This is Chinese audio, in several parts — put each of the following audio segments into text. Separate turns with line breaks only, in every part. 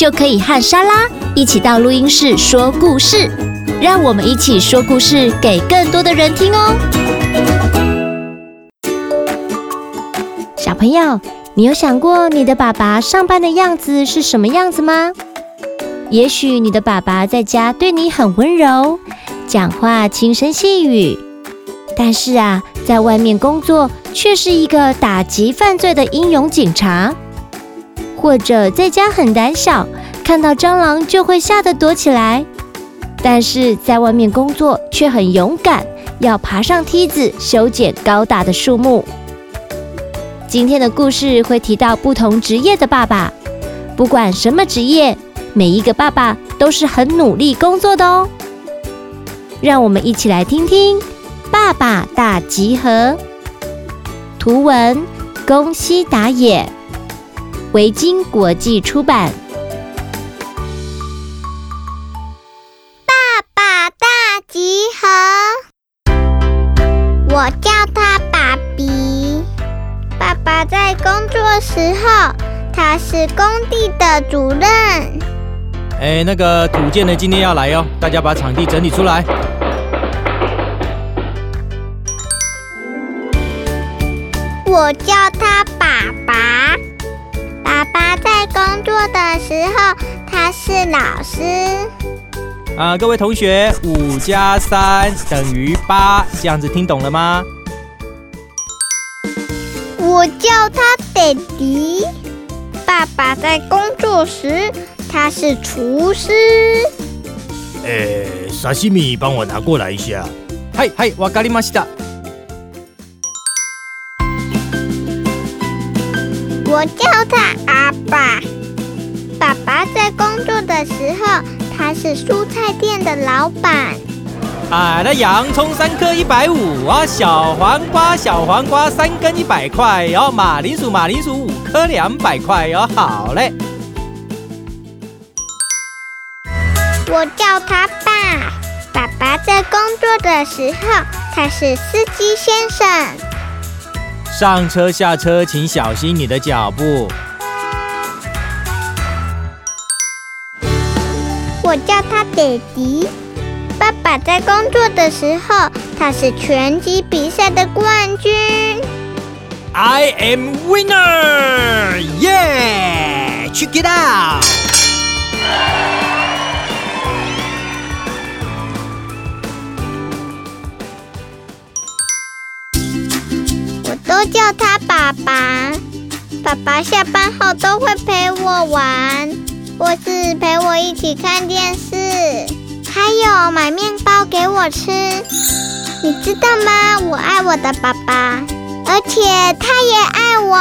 就可以和莎拉一起到录音室说故事，让我们一起说故事给更多的人听哦。小朋友，你有想过你的爸爸上班的样子是什么样子吗？也许你的爸爸在家对你很温柔，讲话轻声细语，但是啊，在外面工作却是一个打击犯罪的英勇警察；或者在家很胆小，看到蟑螂就会吓得躲起来，但是在外面工作却很勇敢，要爬上梯子修剪高大的树木。今天的故事会提到不同职业的爸爸，不管什么职业。每一个爸爸都是很努力工作的哦，让我们一起来听听《爸爸大集合》。图文：宫西达也，维京国际出版。
爸爸大集合，我叫他爸比。爸爸在工作时候，他是工地的主任。
哎，那个土建的今天要来哟，大家把场地整理出来。
我叫他爸爸。爸爸在工作的时候，他是老师。
啊，各位同学，五加三等于八，这样子听懂了吗？
我叫他爹地。爸爸在工作时。他是厨师。
哎，沙西米，帮我拿过来一下。
嗨嗨，わかりました。
我叫他阿爸。爸爸在工作的时候，他是蔬菜店的老板。
啊，那洋葱三颗一百五啊，小黄瓜小黄瓜三根一百块哦，马铃薯马铃薯五颗两百块哦，好嘞。
我叫他爸。爸爸在工作的时候，他是司机先生。
上车下车，请小心你的脚步。
我叫他爹地。爸爸在工作的时候，他是拳击比赛的冠军。
I am winner! Yeah! Check it out!
都叫他爸爸。爸爸下班后都会陪我玩，或是陪我一起看电视，还有买面包给我吃。你知道吗？我爱我的爸爸，而且他也爱我。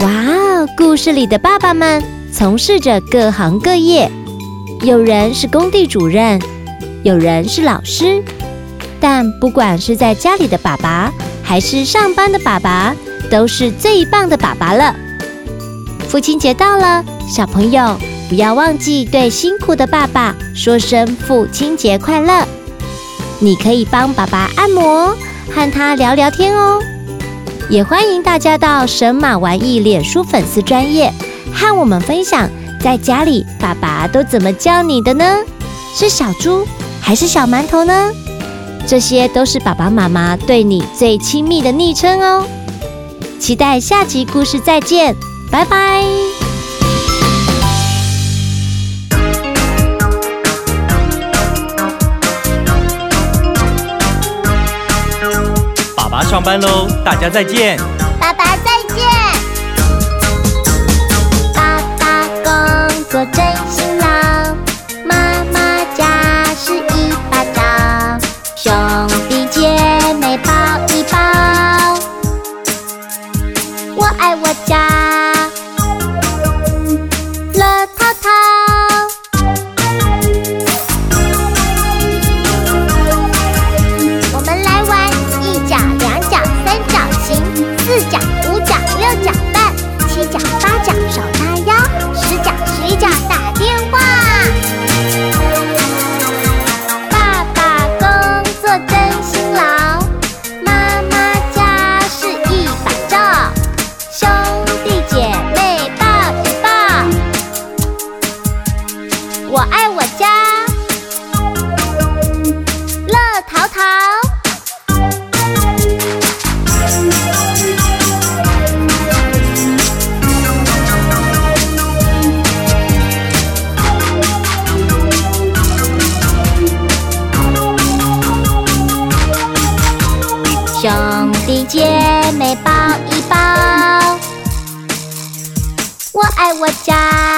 哇哦！故事里的爸爸们从事着各行各业，有人是工地主任。有人是老师，但不管是在家里的爸爸，还是上班的爸爸，都是最棒的爸爸了。父亲节到了，小朋友不要忘记对辛苦的爸爸说声父亲节快乐。你可以帮爸爸按摩，和他聊聊天哦。也欢迎大家到神马玩意脸书粉丝专页，和我们分享在家里爸爸都怎么教你的呢？是小猪，还是小馒头呢？这些都是爸爸妈妈对你最亲密的昵称哦。期待下集故事再见，拜拜。
爸爸上班喽，大家再见。
我爱我家，乐淘淘，兄弟姐妹
抱一抱。我爱我家。